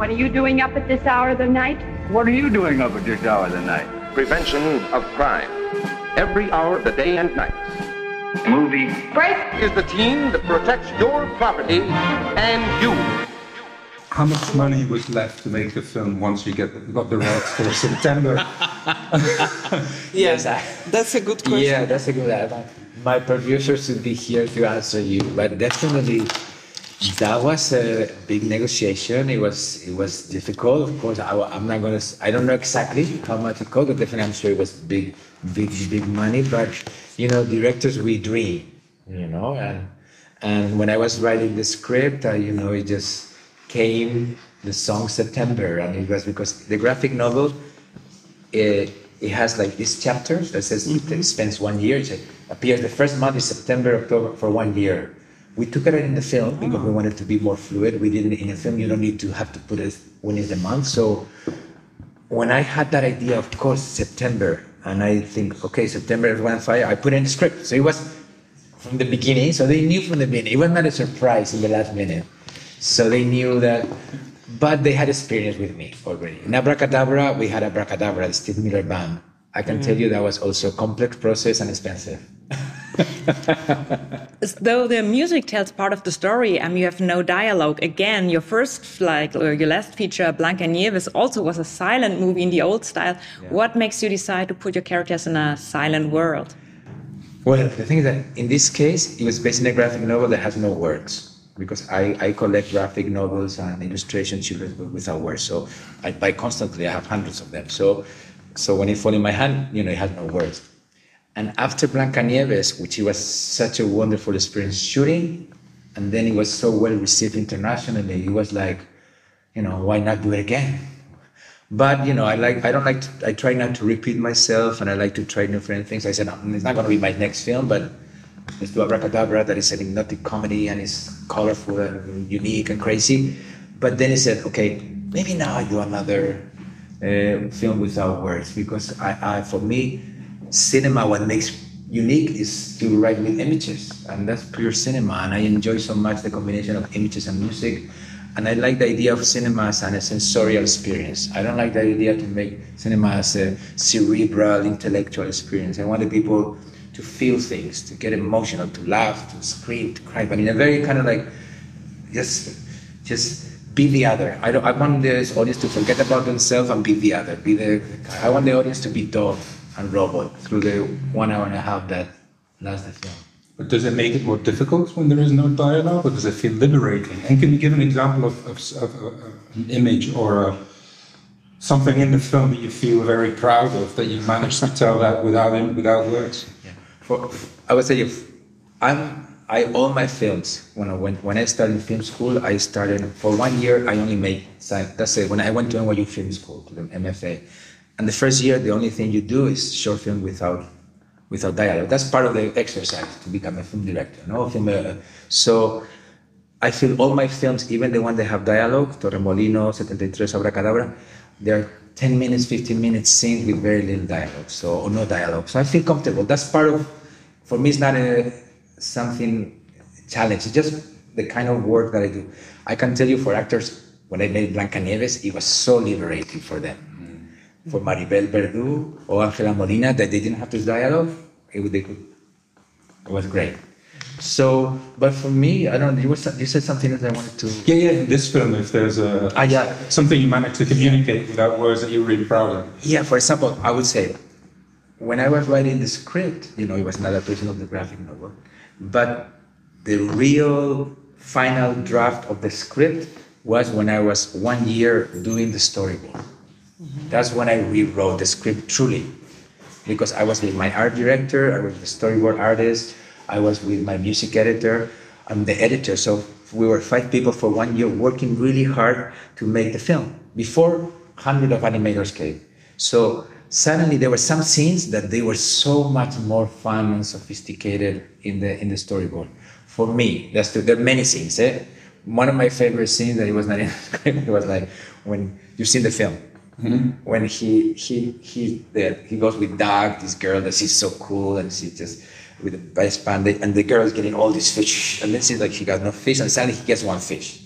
What are you doing up at this hour of the night? What are you doing up at this hour of the night? Prevention of crime. Every hour of the day and night. Movie. Break! Is the team that protects your property and you. How much money was left to make the film once you get got the rights for September? Yes, That's a good question. yeah, that's a good answer. My producer should be here to answer you, but definitely that was a big negotiation. It was it was difficult. Of course, I, am not gonna. I don't know exactly how much it cost, but definitely I'm sure it was big, big, big money. But you know, directors we dream, you know, and and when I was writing the script, uh, you know, it just came the song September, and it was because the graphic novel it, it has like this chapter that says it spends one year. It appears the first month is September, October for one year. We took it in the film ah. because we wanted to be more fluid. We didn't in a film you don't need to have to put it when is the month. So when I had that idea, of course, September, and I think, okay, September is one fire, I put in the script. So it was from the beginning. So they knew from the beginning. It was not a surprise in the last minute. So they knew that, but they had experience with me already. In Abracadabra, we had Abracadabra, the Steve Miller band. I can tell you mm. that was also a complex process and expensive. As Though the music tells part of the story and you have no dialogue. Again, your first, like, or your last feature, Blancanieves, also was a silent movie in the old style. What makes you decide to put your characters in a silent world? Well, the thing is that in this case, it was based on a graphic novel that has no words. Because I, I collect graphic novels and illustrations children's book without words. So I buy constantly, I have hundreds of them. So so when it fall in my hand, you know, it has no words. And after Blancanieves, which it was such a wonderful experience shooting, and then it was so well received internationally, it was like, you know, why not do it again? But you know, I like I don't like to, I try not to repeat myself, and I like to try different things. I said "Um, it's not going to be my next film, but let's do Abracadabra that is an hypnotic comedy and it's colorful and unique and crazy. But then he said, okay, maybe now I do another uh, film without words because I, I for me, cinema what makes unique is to write with images, and that's pure cinema. And I enjoy so much the combination of images and music. And I like the idea of cinema as a sensorial experience. I don't like the idea to make cinema as a cerebral, intellectual experience. I want the people to feel things, to get emotional, to laugh, to scream, to cry, but in a very kind of like just just be the other. I don't I want the audience to forget about themselves and be the other. Be the I want the audience to be dog and robot through the one hour and a half that lasts the film. But does it make it more difficult when there is no dialogue, or does it feel liberating? And can you give an example of, of, of, of an image or a, something in the film that you feel very proud of that you managed to tell that without without words? Yeah. For, I would say if I'm I all my films when I went when I started film school I started for one year I only made sci- that's it when I went to NYU Film School to the MFA and the first year the only thing you do is short film without without dialogue. That's part of the exercise to become a film director no? Film uh, so I feel all my films even the ones that have dialogue Torremolino 73 Abracadabra they're 10 minutes 15 minutes scenes with very little dialogue so or no dialogue. So I feel comfortable. That's part of for me it's not a something challenge. It's just the kind of work that I do. I can tell you for actors when I made Blancanieves it was so liberating for them for Maribel Verdú or Angela Molina that they didn't have to dialogue it, would- they could, it was great so but for me I don't you, was, you said something that I wanted to Yeah, yeah. In this film, if there's a Ah, yeah. something you managed to communicate without words that you're really proud of. Yeah, for example, I would say when I was writing the script, you know, it was an adaptation of the graphic novel, but the real final draft of the script was when I was one year doing the storyboard. That's when I rewrote the script truly, because I was with my art director, I was the storyboard artist, I was with my music editor, I'm the editor. So we were five people for one year working really hard to make the film before hundred of animators came. So suddenly there were some scenes that they were so much more fun and sophisticated in the in the storyboard. For me, that's the, there are many scenes. Eh? One of my favorite scenes that it was not in it was like when you've seen the film Mm-hmm. when he he he the, he goes with Doug, this girl that she's so cool and she just with the best band and the girl is getting all these fish and then she's like he got no fish and suddenly he gets one fish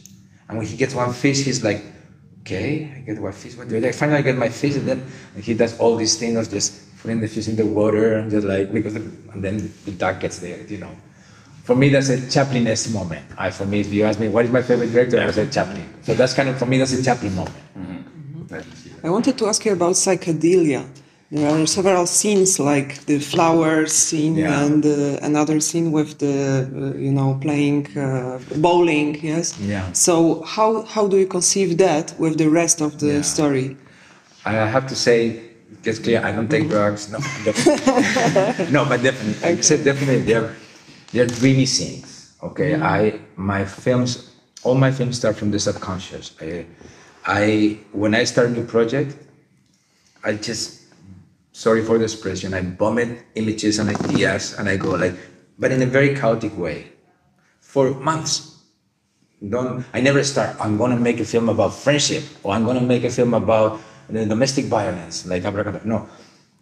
and when he gets one fish he's like okay, I get what fish, what do I like? Finally, I get my fish, and then he does all these things of just putting the fish in the water and just like, because, and then the duck gets there, you know. For me, that's a Chaplin-esque moment. I, for me, if you ask me, what is my favorite director, I would say Chaplin. So that's kind of, for me, that's a Chaplin moment. Mm-hmm. Mm-hmm. I wanted to ask you about psychedelia. There are several scenes like the flowers scene Yeah. and uh, another scene with the uh, you know playing uh, bowling. Yes. Yeah. So how how do you conceive that with the rest of the Yeah. story? I have to say, it's clear, I don't take drugs. No, no, but definitely, I said definitely they're they're dreamy scenes. Okay, I my films, all my films start from the subconscious. I, I when I start a new project, I just sorry for the expression, I vomit images and ideas, and I go like, but in a very chaotic way, for months. Don't i never start i'm going to make a film about friendship or i'm going to make a film about the domestic violence like abracadabra. No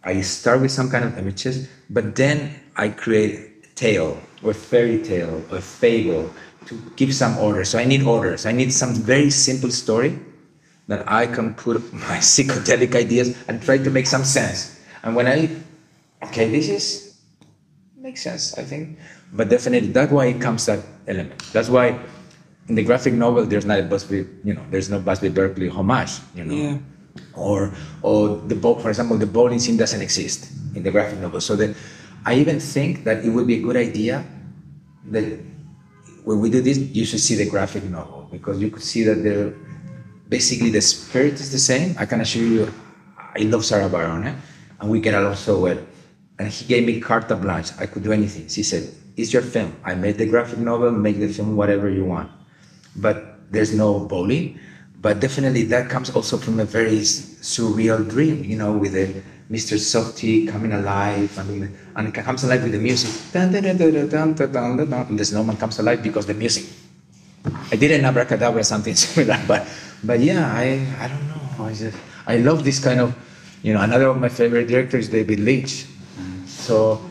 i start with some kind of images but then i create a tale or fairy tale or fable to give some order. So i need orders. I need some very simple story that i can put my psychedelic ideas and try to make some sense and when i okay this is makes sense, I think. But definitely, that's why it comes that element. That's why in the graphic novel, there's not a Busby, you know, there's no Busby Berkeley homage, you know. Yeah. Or, or the boat, for example, the bowling scene doesn't exist in the graphic novel. So that I even think that it would be a good idea that when we do this, you should see the graphic novel because you could see that the basically the spirit is the same. I can assure you, I love Sara Varon, eh? and we get along so well. And he gave me carte blanche. I could do anything. She said, "It's your film. I made the graphic novel. Make the film whatever you want." But there's no bowling. But definitely that comes also from a very surreal dream, you know, with a Mr. Softy coming alive and, and it comes alive with the music. And the snowman comes alive because the music. I did an abracadabra something similar, but but yeah, I I don't know. I just I love this kind of, you know, another of my favorite directors, David Lynch. So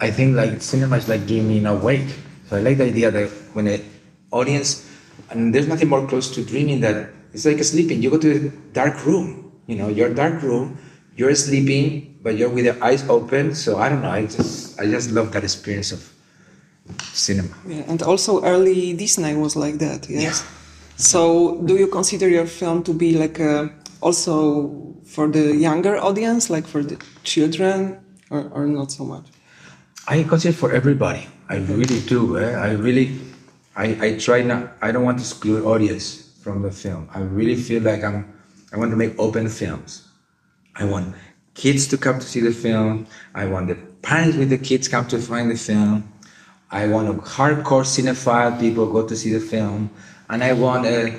I think like cinema is like giving me an awake. So I like the idea that when an audience, and there's nothing more close to dreaming that it's like sleeping. You go to a dark room, you know, your dark room, you're sleeping, but you're with your eyes open. So I don't know. I just I just love that experience of cinema. Yeah, and also early Disney was like that. Yes. So do you consider your film to be like a, also for the younger audience, like for the children, or, or not so much? I consider for everybody. I really do. Eh? I really, I, I try not. I don't want to exclude audience from the film. I really feel like I'm. I want to make open films. I want kids to come to see the film. I want the parents with the kids come to find the film. I want a hardcore cinephile people go to see the film, and I want a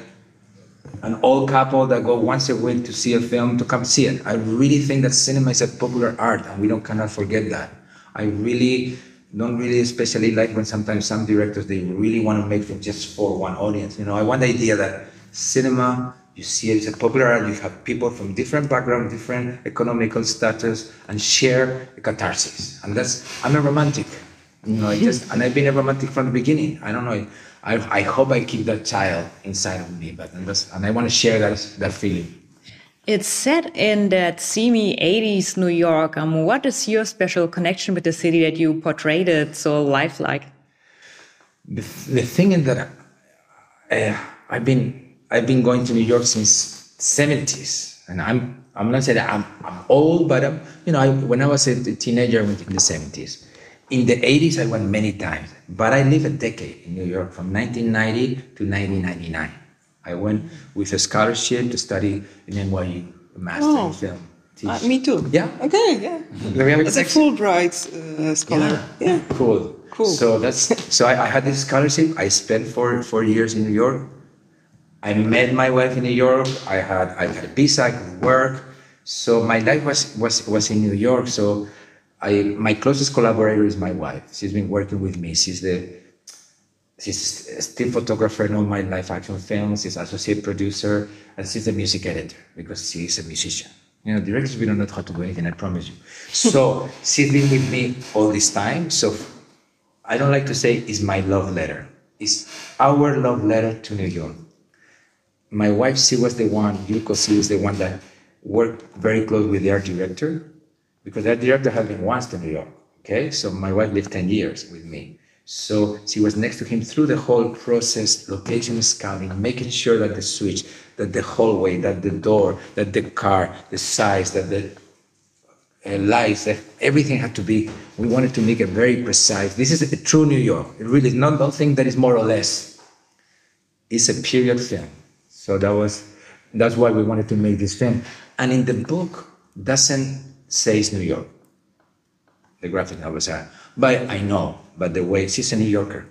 an old couple that go once a week to see a film to come see it. I really think that cinema is a popular art, and we don't cannot forget that. I really don't really especially like when sometimes some directors they really want to make them just for one audience. You know, I want the idea that cinema you see it is a popular art. You have people from different background, different economical status, and share a catharsis. And that's I'm a romantic. You know, I just and I've been a romantic from the beginning. I don't know. I, I hope I keep that child inside of me, but and, I want to share that that feeling. It's set in that seamy 80s New York. Um, what is your special connection with the city that you portrayed it so lifelike? The, the thing is that uh, I've been I've been going to New York since 70s, and I'm I'm not saying that I'm, I'm old, but I'm, you know I, when I was a teenager, I went in the 70s. In the 80s, I went many times, but I lived a decade in New York from 1990 to 1999. I went with a scholarship to study in NYU, a master Oh. in film. Uh, me too. Yeah. Okay. Yeah. Do we have a As a? Fulbright uh, scholar. Yeah. Cool. Cool. So that's so I, I had this scholarship. I spent four four years in New York. I met my wife in New York. I had I had a visa. I could work. So my life was was was in New York. So I my closest collaborator is my wife. She's been working with me. She's the she's a still photographer in all my live action films. She's associate producer and she's the music editor because she's a musician. You know, directors we don't know how to do anything. I promise you. So she's been with me all this time. So I don't like to say it's my love letter. It's our love letter to New York. my wife, she was the one, Yuko, she was the one that worked very close with the art director because that director had been once to New York. Okay, so my wife lived 10 years with me. So she was next to him through the whole process, location scouting, making sure that the switch, that the hallway, that the door, that the car, the size, that the uh, lights, that everything had to be, we wanted to make it very precise. This is a true New York. It really is not nothing that is more or less. It's a period film. So that was, that's why we wanted to make this film. And in the book, doesn't say it's New York. The graphic novel, Sara. But I know, but the way she's a New Yorker,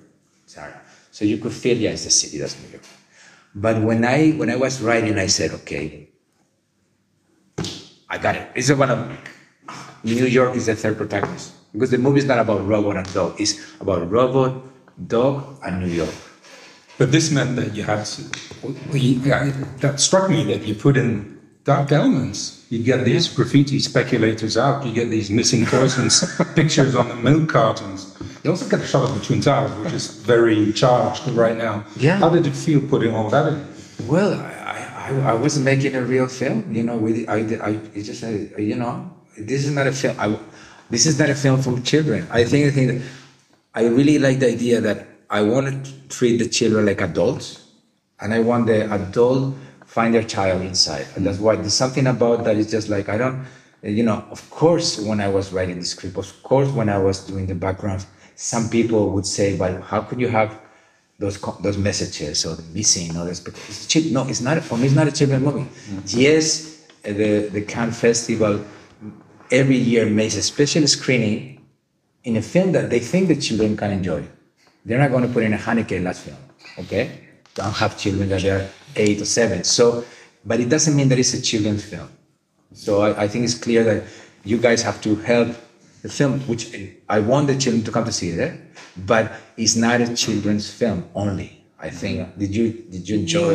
Sara. So you could feel, it's the city, that's New York. But when I when I was writing, I said, okay, I got it. One of New York is the third protagonist because the movie is not about robot and dog. It's about robot, dog, and New York. But this meant that you had to, that struck me that you put in dark elements. You get these graffiti speculators out, you get these missing persons pictures on the milk cartons. You also get a shot of the Twin Towers, which is very charged right now. Yeah. How did it feel putting all that in? Well, I, I, I wasn't making a real film, you know. With I, I, it's just, uh, you know, this is not a film. I, this is not a film for children. I think, I think that I really like the idea that I want to treat the children like adults, and I want the adult find their child inside. And that's why there's something about that is just like I don't, you know. Of course, when I was writing the script, of course, when I was doing the background, some people would say, "But how could you have?" those those messages or the missing or this because it's cheap. No, it's not for me. It's not a children movie. Mm-hmm. Yes, the the Cannes Festival every year makes a special screening in a film that they think the children can enjoy. They're not going to put in a Haneke last film, okay? Don't have children that are eight or seven. So, but it doesn't mean that it's a children's film. So I, I think it's clear that you guys have to help the film, which I want the children to come to see it, but it's not a children's film only. I think. Did you did you enjoy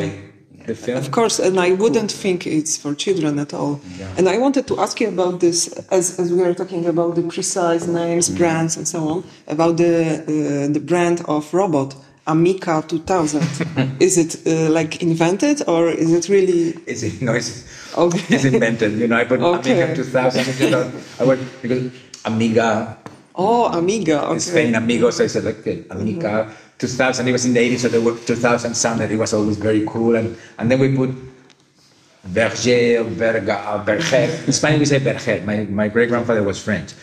the film? Of course, and I wouldn't think it's for children at all. And I wanted to ask you about this, as, as we are talking about the precise names, Mm. brands, and so on, about the uh, the brand of robot, Amica 2000. is it uh, like invented or is it really? It's no, it's, Okay. it's invented. You know, I put Okay. Amiga 2000. You know, I went because Amiga Oh, Amiga. Okay. Spain amigos. I said like okay, Amiga 2000. It was in the 80s, so the word 2000 sounded. It was always very cool, and and then we put Berger, Berga, Berger. In Spanish we say Berger. My, my great grandfather was French,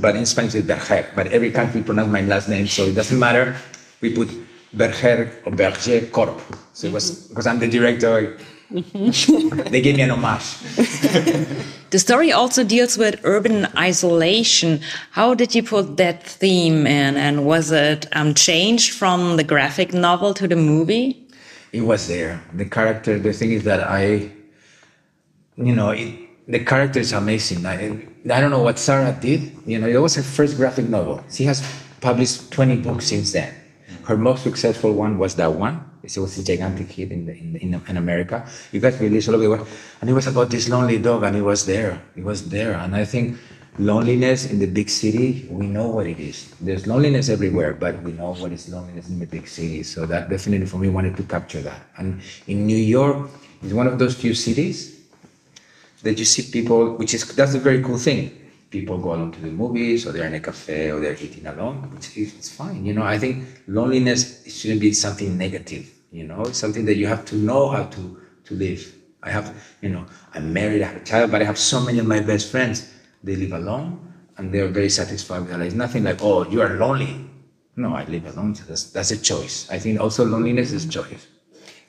but in Spanish it's Berger. But every country pronounce my last name, so it doesn't matter. We put Berger or Berger Corp. So it was because I'm the director. they gave me an homage. The story also deals with urban isolation. How did you put that theme in? And was it um, changed from the graphic novel to the movie? it was there. The character, the thing is that I, you know, it, the character is amazing. I, I don't know what Sara did. You know, it was her first graphic novel. She has published 20 books since then. Her most successful one was that one. It was a gigantic hit in, the, in, in, America. You guys released all of it. And it was about this lonely dog, and it was there. It was there. And I think loneliness in the big city, we know what it is. There's loneliness everywhere, but we know what is loneliness in the big city. So that definitely for me wanted to capture that. And in New York, it's one of those few cities that you see people, which is that's a very cool thing. People go alone to the movies, or they're in a cafe, or they're eating alone, which is it's fine. You know, I think loneliness shouldn't be something negative. You know, it's something that you have to know how to to live. I have, you know, I'm married, I have a child, but I have so many of my best friends. They live alone, and they're very satisfied with their life. It's nothing like, oh, you are lonely. No, I live alone. So that's that's a choice. I think also loneliness is choice.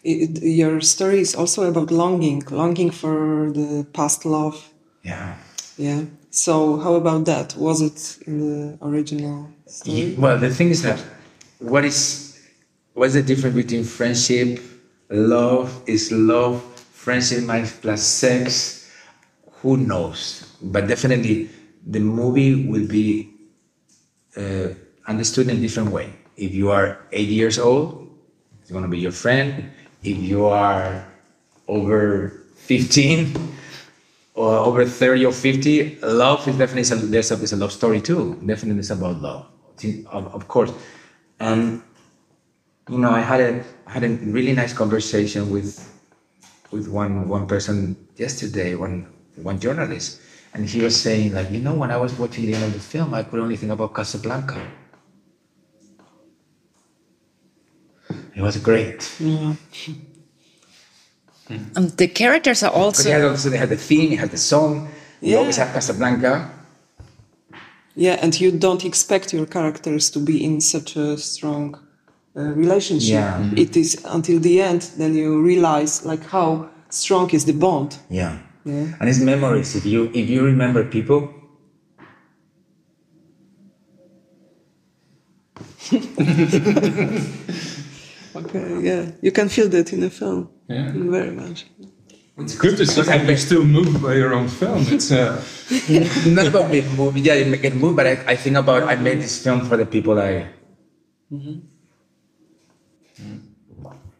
It, your story is also about longing, longing for the past love. Yeah. Yeah. So how about that? Was it in the original story? Well, the thing is that what is what's the difference between friendship, love is love, friendship minus plus sex? Who knows? But definitely, the movie will be uh, understood in a different way. If you are eight years old, it's to be your friend. If you are over 15 over 30 or 50, love is definitely there's a, it's a love story too. Definitely it's about love, of, of course. And you know, I had a I had a really nice conversation with with one one person yesterday, one one journalist, and he was saying like, you know, when I was watching the end of the film, I could only think about Casablanca. It was great. Um, the characters are Because they had also also they had the theme, they had the song. You always Yeah. have Casablanca. Yeah, and you don't expect your characters to be in such a strong uh, relationship. Yeah. Mhm. It is until the end, then you realize like how strong is the bond. Yeah. Yeah. And it's memories. If you if you remember people, Okay, yeah, you can feel that in a film. Yeah. Very much. It's good to see Because I that you're still moved by your own film. It's uh, not about me movie. Yeah, it get moved, but I, I think about I made this film for the people I. Mm -hmm.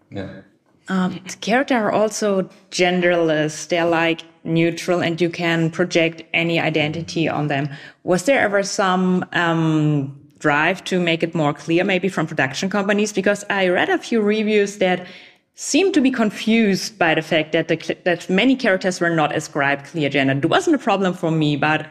yeah. um, the characters are also genderless. They're like neutral, and you can project any identity on them. Was there ever some um, drive to make it more clear, maybe from production companies? Because I read a few reviews that seemed to be confused by the fact that the that many characters were not ascribed clear gender. It wasn't a problem for me, but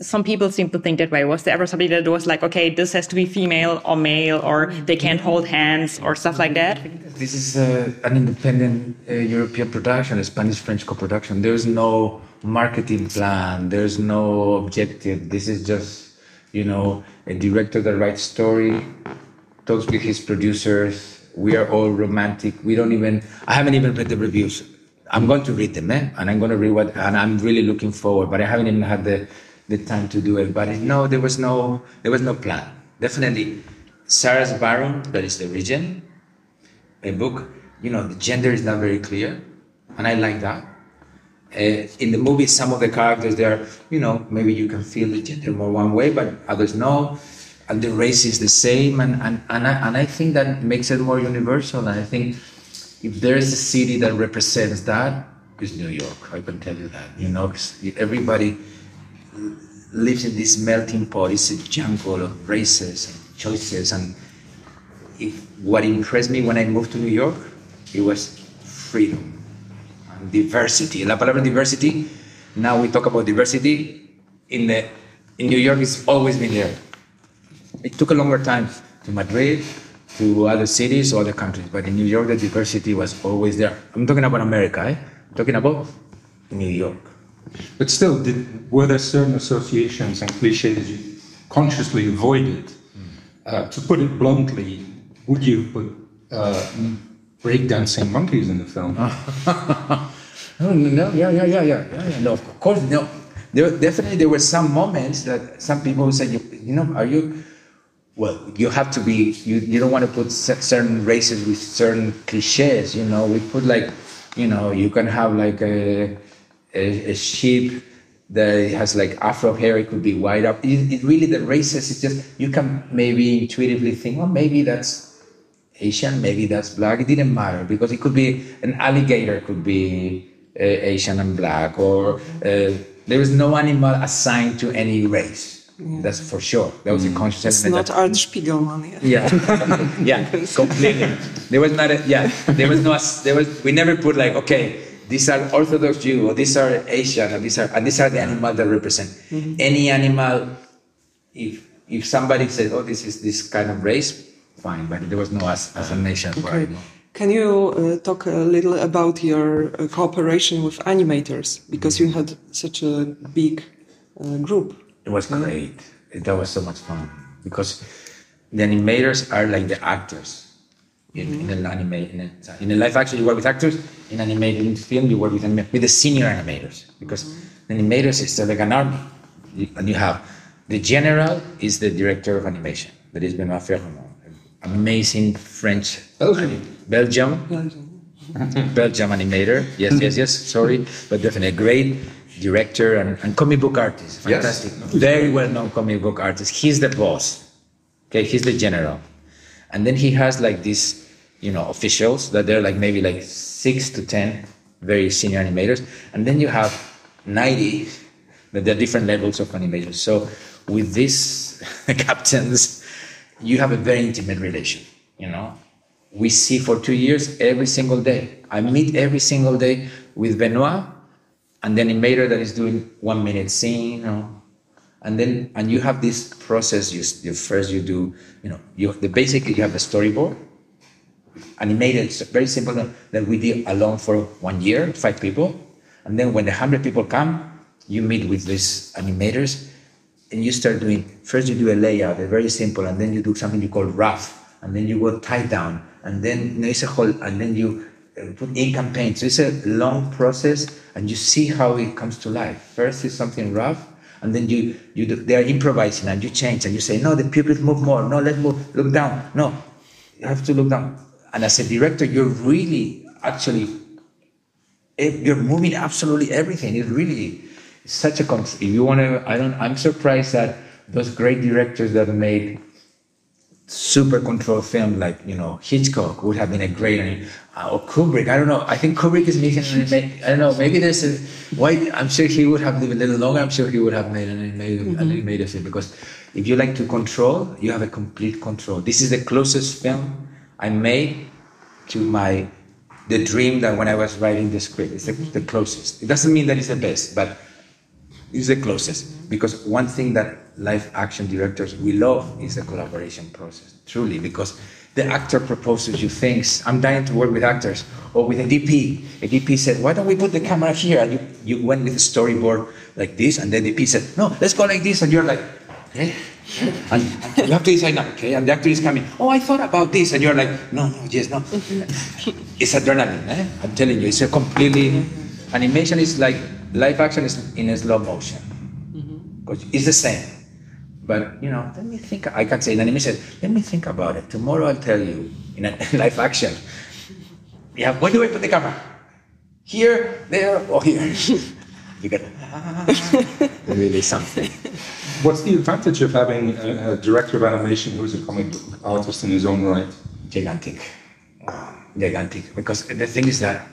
some people seem to think that way. Was there ever somebody that was like, okay, this has to be female or male, or they can't hold hands, or stuff like that? This is uh, an independent uh, European production, a Spanish-French co-production. There's no marketing plan. There's no objective. This is just, you know, a director that writes story, talks with his producers. We are all romantic. We don't even. I haven't even read the reviews. I'm going to read them, eh? and I'm going to read what, and I'm really looking forward. But I haven't even had the the time to do it. But no, there was no there was no plan. Definitely, Sara's Varon, that is the region, a book, you know, the gender is not very clear, and I like that. Uh, in the movie, some of the characters there, you know, maybe you can feel the gender more one way, but others no. And the race is the same, and and and I, and I think that makes it more universal. And I think if there is a city that represents that, it's New York. I can tell you that. You know, everybody lives in this melting pot. It's a jungle of races and choices. And if, what impressed me when I moved to New York, it was freedom and diversity. La palabra diversity, now we talk about diversity. In, the, in New York, it's always been there. It took a longer time to Madrid, to other cities, other countries, but in New York, the diversity was always there. I'm talking about America, eh? I'm talking about New York. But still, did, were there certain associations and cliches you consciously avoided? Uh, to put it bluntly, would you put uh, breakdancing monkeys in the film? No, no, yeah, yeah, yeah, yeah, yeah, yeah. No, of course, no. There definitely there were some moments that some people would say, you, you know, are you? Well, you have to be. You, you don't want to put certain races with certain cliches. You know, we put like, you know, you can have like a a, a sheep that has like afro hair. It could be white up. It, it really the races. It's just you can maybe intuitively think, well, maybe that's Asian, maybe that's black. It didn't matter because it could be an alligator, could be uh, Asian and black, or uh, there is no animal assigned to any race. That's for sure. That was a conscious It's element. not that- Art Spiegelman. Yeah. yeah, yeah, completely. There was not a yeah. There was no. There was. We never put like okay. These are Orthodox Jew, or these are Asian, or these are and these are the animals that represent any animal. If if somebody said, "Oh, this is this kind of race," fine, but there was no as, as a nation for Okay. Can you uh, talk a little about your uh, cooperation with animators because you had such a big uh, group? It was mm-hmm. great. That was so much fun because the animators are like the actors in, in mm-hmm. an anime. In a, in a live action, you work with actors. In animated film, you work with anima- with the senior animators because mm-hmm. the animators is like an army, and you have the general is the director of animation. That is Benoit Féroumont, amazing French Belgium. Belgium Belgium animator. Yes, yes, yes. Sorry, but definitely a great director and, and comic book artist. Fantastic. Very well known comic book artist. He's the boss. Okay, he's the general. And then he has like these, you know, officials that they're like maybe like six to ten very senior animators. And then you have 90 that there are different levels of animators. So with these captains, you have a very intimate relation, you know we see for two years every single day. I meet every single day with Benoit, and the animator that is doing one minute scene, you know, and then and you have this process. You, you first you do, you know, you the basically you have the storyboard, animated, it's very simple. That we did alone for one year, five people, and then when the hundred people come, you meet with these animators, and you start doing. First, you do a layout, a very simple, and then you do something you call rough, and then you go tie down, and then there's a whole, and then you uh, put ink and paint. So it's a long process, and you see how it comes to life. First is something rough, and then you you do, they are improvising, and you change, and you say, no, the pupils move more. No, let's move. Look down. No, you have to look down. And as a director, you're really actually eh, you're moving absolutely everything. It's really such a if you want to, I don't. I'm surprised that those great directors that made super controlled film like you know Hitchcock would have been a great uh, or Kubrick. I don't know. I think Kubrick is making an I don't know. Maybe there's a why. I'm sure he would have lived a little longer. I'm sure he would have made an animated, an animated film because if you like to control, you have a complete control. This is the closest film I made to my the dream that when I was writing the script. It's the, the closest. It doesn't mean that it's the best, but it's the closest because one thing that live action directors we love is the collaboration process truly because the actor proposes you things. I'm dying to work with actors or with a dp a dp said why don't we put the camera here? And you, you went with a storyboard like this and then the dp said no let's go like this. And you're like okay and you have to decide now okay? And the actor is coming oh i thought about this. And you're like no no yes no. It's adrenaline eh? i'm telling you it's a completely animation is like live action is in a slow motion. Because it's the same but you know let me think i can't say in animation let me think about it tomorrow i'll tell you in a live action yeah where do i put the camera here there or here you get really something What's the advantage of having a, a director of animation who's a comic book artist in his own right? gigantic. Gigantic. Because the thing is that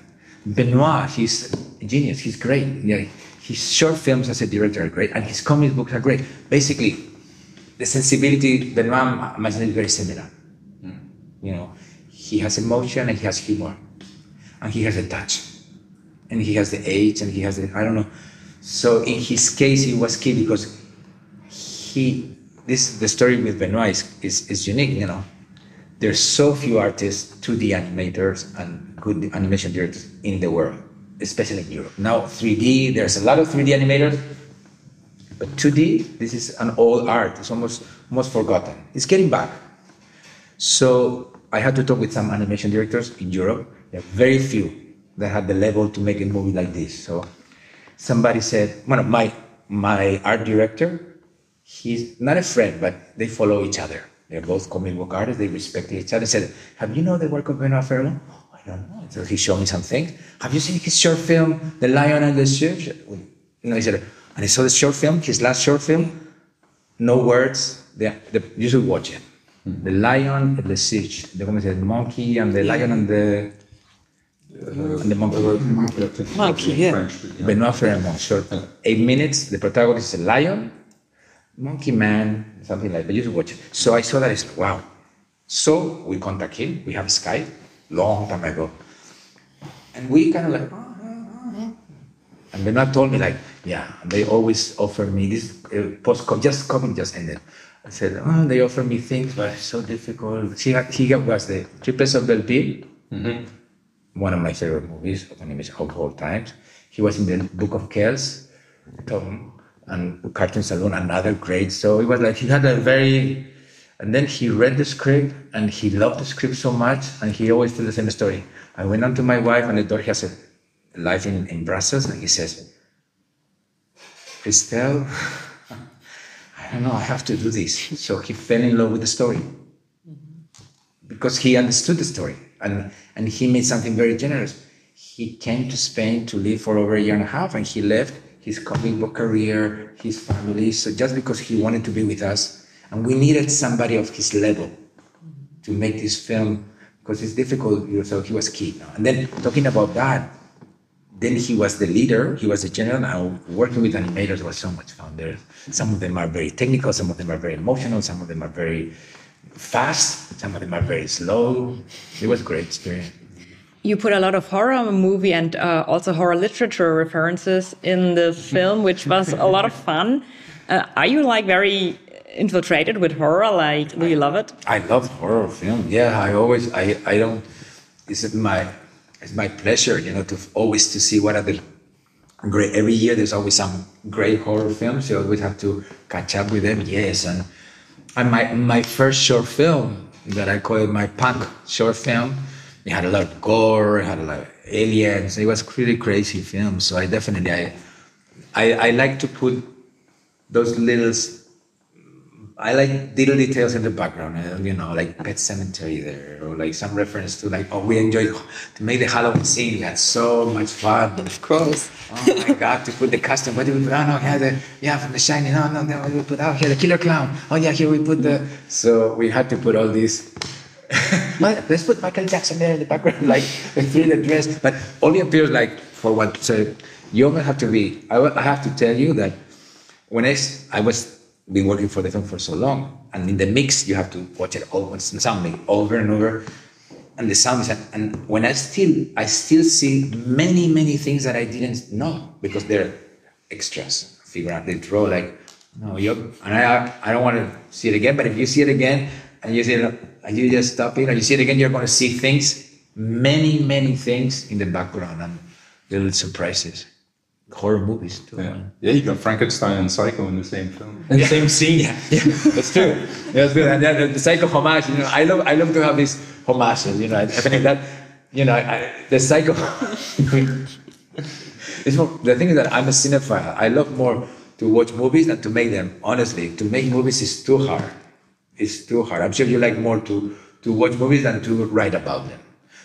Benoit, he's a genius, he's great. Yeah, his short films as a director are great, and his comic books are great. Basically, the sensibility, Benoit imagine is very similar. Hmm. You know, he has emotion and he has humor, and he has a touch, and he has the age, and he has the, I don't know. So in his case, it was key because he, this, the story with Benoit is, is, is unique, you know there's so few artists, 2D animators, and good animation directors in the world, especially in Europe. Now, 3D, there's a lot of 3D animators, but 2D, this is an old art. It's almost almost forgotten. It's getting back. So I had to talk with some animation directors in Europe. There are very few that had the level to make a movie like this. So somebody said, one of my my art director, he's not a friend, but they follow each other. They're both comic book artists. They respect each other. Said, "Have you know the work of Benoit Féroumont?" Oh, I don't know. So he showed me some things. Have you seen his short film, The Lion and the? You know, he said, and I saw the short film, his last short film. No words. The, the, you should watch it. The Lion and the Singe. The como se dice, monkey and the lion and the and the monkey. Monkey, yeah. French, but, yeah. Benoit Féroumont, short, eight minutes. The protagonist is a lion, monkey man, something like that. You should watch it. So I saw that. I said, wow. So we contact him. We have Skype, long time ago, and we kind of like. "Ah, ah, ah." And Benoit told me like, yeah, they always offer me this uh, post just COVID just ended. I said, oh, they offer me things, but it's so difficult. He he was the Triplets of Belleville, one of my favorite movies of animation of all times. He was in the Book of Kells, Tom, and Cartoon Saloon, another great. So it was like he had a very, and then he read the script and he loved the script so much, and he always told the same story. I went on to my wife, and the daughter has a life in, in Brussels, and he says, Christelle, I don't know, I have to do this. So he fell in love with the story because he understood the story and, and he made something very generous. He came to Spain to live for over a year and a half and he left his comic book career, his family, so just because he wanted to be with us. And we needed somebody of his level to make this film because it's difficult, you know, so he was key. And then talking about that, then he was the leader, he was the general. Now working with animators was so much fun. There, some of them are very technical, some of them are very emotional, some of them are very fast, some of them are very slow. It was a great experience. you put a lot of horror movie and uh, also horror literature references in the film, which was a lot of fun. Uh, are you like very infiltrated with horror? Like, do you love it? I love horror film. Yeah, I always, I, I don't. Is it my, it's my pleasure, you know, to always to see what are the great. Every year there's always some great horror films. You always have to catch up with them. Yes, and and my my first short film that I call it my punk short film. It had a lot of gore. It had a lot of aliens. It was really crazy film. So I definitely I I, I like to put those little I like little details in the background, uh, you know, like Pet Sematary there, or like some reference to like, oh, we enjoyed to make the Halloween scene. We had so much fun. Of course. Oh my God, to put the costume. What did we put? Oh no, yeah, the yeah from The Shining. No, no, no, we put out here the Killer Clown. Oh yeah, here we put the. So we had to put all these. Let's put Michael Jackson there in the background, like the thriller dress, but only appears like for what. So you always have to be. I, I have to tell you that when I, I was been working for the film for so long, and in the mix you have to watch it all sounding over and over, and the sound is and when I still I still see many many things that I didn't know because they're extras. Figure out they draw like no you and I I don't want to see it again, but if you see it again and you see it and you just stop it and you see it again, you're going to see things many many things in the background and little surprises. Horror movies too. Yeah, yeah. You got Frankenstein and Psycho in the same film, in the same scene. Yeah, yeah, that's true. Yeah, that's good. And then the, the psycho homage, you know, I love, I love to have these homages. You know, I think that, you know, I, the psycho. it's more, the thing is that I'm a cinephile. I love more to watch movies than to make them. Honestly, to make movies is too hard. It's too hard. I'm sure you like more to to watch movies than to write about them.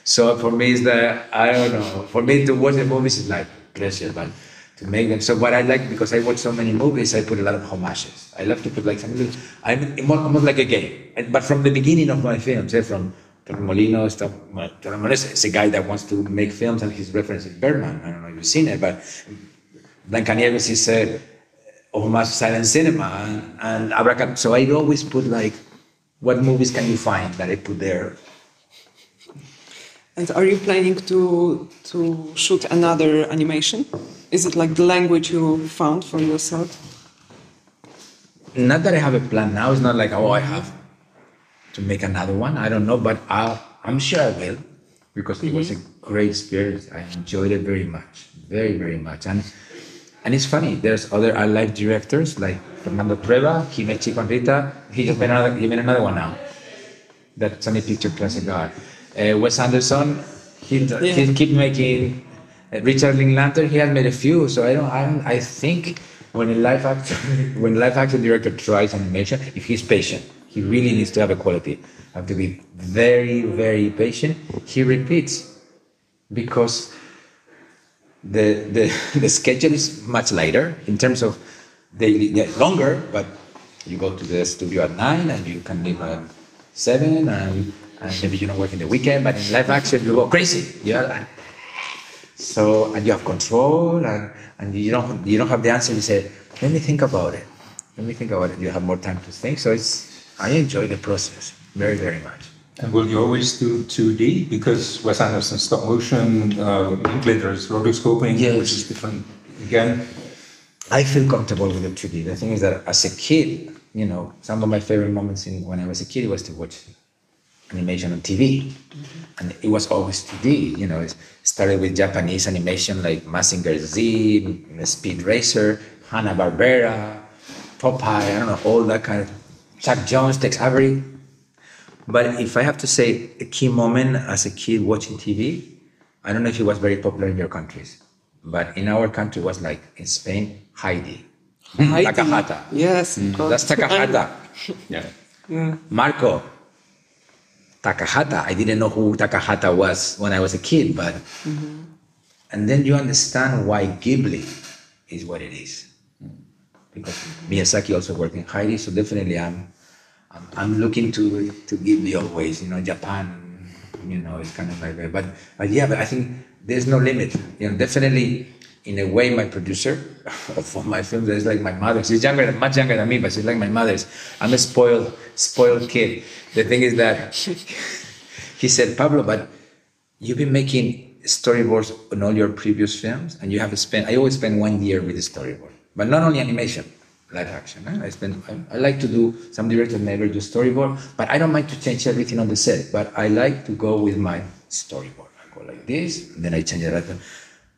So for me, it's the I don't know. For me, to watch the movies is like pleasure, but to make them. So what I like because I watch so many movies, I put a lot of homages. I love to put like some little. I'm almost like a game, And- but from the beginning of my films, eh, from Torremolino stuff. well, Torremolino is a guy that wants to make films, and his reference is Bergman. I don't know if you've seen it, but Blancanieves is a homage to silent cinema, and, and. So I always put like, what movies can you find that I put there? And are you planning to to shoot another animation? Is it like the language you found for yourself? not that I have a plan now. It's not like oh I have to make another one. I don't know, but I'll, I'm sure I will because it was a great experience. I enjoyed it very much, very very much. And and it's funny. There's other art live directors like Fernando Trueba. He made Chico and Rita. He just made another. He made another one now. That's Sony Picture Classic Art. Uh, Wes Anderson. He he keep making. Uh, Richard Linklater. He has made a few. So I don't. I don't, I think when a live action when live action director tries animation, if he's patient, he really needs to have a quality. Have to be very very patient. He repeats because the, the, the schedule is much lighter in terms of daily, yeah, longer, but you go to the studio at nine and you can leave at seven and, and maybe you don't work in the weekend, but in live action you go crazy. Yeah. So, and you have control and, and you don't, you don't have the answer. You say, let me think about it. Let me think about it. You have more time to think. So it's, I enjoy the process very, very much. And will you always do 2D? Because Wes Anderson stop motion, uh, Linklater is rotoscoping, Yes. which is different again. I feel comfortable with the 2D. The thing is that as a kid, you know, some of my favorite moments in, when I was a kid was to watch animation on TV. Mm-hmm. And it was always 2D, you know, it started with Japanese animation like Mazinger Z, Speed Racer, Hanna-Barbera, Popeye, I don't know, all that kind of, Chuck Jones, Tex Avery. But if I have to say a key moment as a kid watching TV, I don't know if it was very popular in your countries, but in our country it was like in Spain, Heidi. Heidi. Takahata. Yes. Mm. course. That's Takahata. Yeah. Yeah. Marco. Takahata. I didn't know who Takahata was when I was a kid, but mm-hmm. and then you understand why Ghibli is what it is. Because Miyazaki also worked in Heidi, so definitely I'm I'm, I'm looking to to Ghibli always. You know, Japan. You know, it's kind of like that. But but yeah, but I think there's no limit. You know, definitely. In a way, my producer of my films is like my mother. She's younger, much younger than me, but she's like my mother's. I'm a spoiled, spoiled kid. The thing is that he said, Pablo, but you've been making storyboards on all your previous films, and you have spent. I always spend one year with the storyboard, but not only animation, live action. eh? I spend. I, I like to do. Some directors never do storyboard, but I don't mind to change everything on the set. But I like to go with my storyboard. I go like this, and then I change it. Like.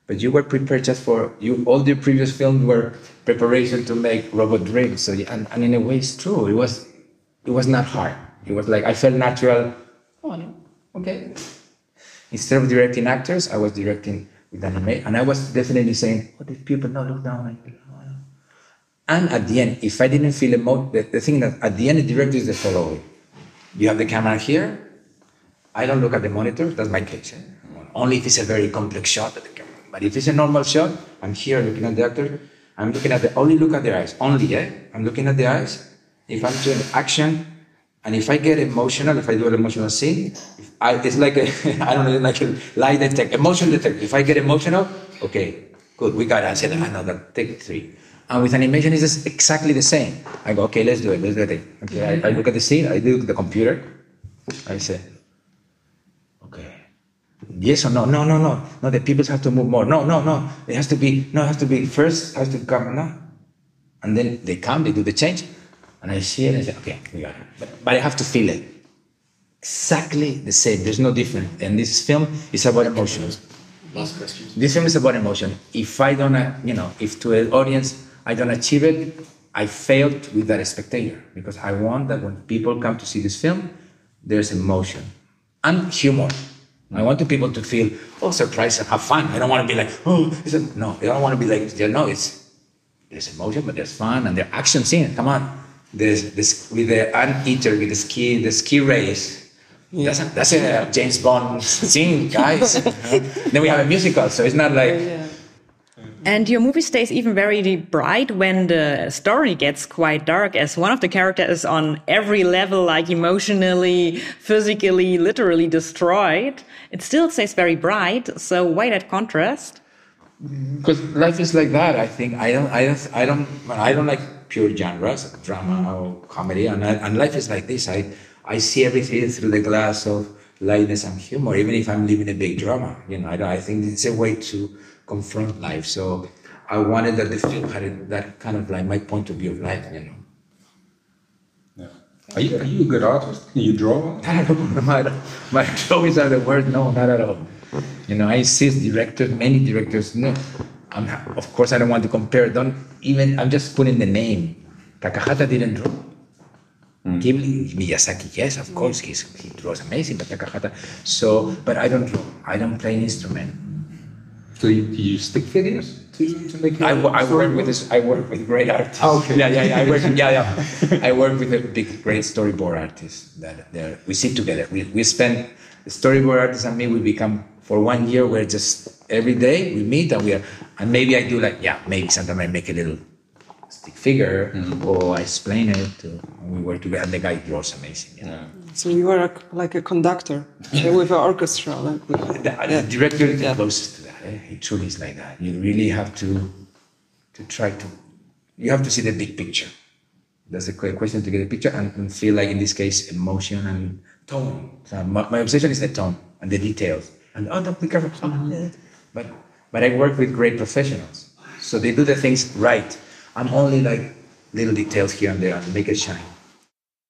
But you were prepared just for you. All the previous films were preparation to make Robot Dreams. So, and, and in a way, it's true. It was, it was not hard. It was like I felt natural. Oh, okay. Instead of directing actors, I was directing with anime, and I was definitely saying, "What if people not look down?" you?" And at the end, if I didn't feel emo, the, the thing that at the end, the director is the following: you have the camera here. I don't look at the monitor. That's my case. eh? Only if it's a very complex shot that the camera. But if it's a normal shot, I'm here looking at the actor. I'm looking at the only look at the eyes. Only, eh? I'm looking at the eyes. If I'm doing action, and if I get emotional, if I do an emotional scene, I, it's like a, I don't know, like a lie detect, emotion detect. If I get emotional, okay, good, we got said another, take three. And with animation, it's exactly the same. I go, okay, let's do it, let's do it. Okay, I, I look at the scene, I look at the computer, I say, yes or no, no, no, no, no, the people have to move more. No, no, no, it has to be, no, it has to be first, has to come, no. And then they come, they do the change, and I see it and I say, okay, we got it. But, but I have to feel it. Exactly the same. There's no difference. And this film is about emotions. Last question. This film is about emotion. If I don't, uh, you know, if to an audience I don't achieve it, I failed with that spectator because I want that when people come to see this film, there's emotion and humor. I want the people to feel oh surprised and have fun. I don't want to be like oh a, no. I don't want to be like you know it's there's emotion but there's fun and there's action scene. Come on, there's this with the anteater with the ski the ski race. That's a, that's a James Bond scene, guys. then we have a musical, so it's not like And your movie stays even very bright when the story gets quite dark, as one of the characters is on every level, like emotionally, physically, literally destroyed. It still stays very bright. So why that contrast? because life is like that. I think I don't, I don't, I don't, I don't like pure genres, like drama or comedy, and, I, and life is like this. I, I see everything through the glass of lightness and humor, even if I'm living a big drama. You know, I, I think it's a way to confront life. So I wanted that the film had that kind of like my point of view of life. You know. Yeah. Are you, are you a good artist? Can you draw? my, my drawings are the worst. No, not at all. You know, I see directors, many directors. No, I'm, of course, I don't want to compare. Don't even. I'm just putting the name. Takahata didn't draw. Mm. Ghibli, Miyazaki, yes, of course, he's, he draws amazing, but Takahata. So, but I don't draw. I don't play an instrument. So you, do you stick figures to, to make your I, I work with this, I work with great artists. Oh, okay. Yeah, yeah, yeah. I work. Yeah, yeah. I work with a big, great storyboard artists that they're, we sit together. We we spend the storyboard artist and me. We become for one year. We're just every day we meet and we are and maybe I do like yeah maybe sometimes I make a little stick figure mm-hmm. or I explain it. To, and we work together. And the guy draws amazing. You know? So you are a, like a conductor with an orchestra, like with, The, yeah. the director is the Yeah. closest that. Eh? It truly is like that. You really have to to try to. You have to see the big picture. That's the que- question to get a picture and, and feel like in this case emotion and tone. So my, my obsession is the tone and the details. And oh, don't be careful. But but I work with great professionals, so they do the things right. I'm only like little details here and there and make it shine.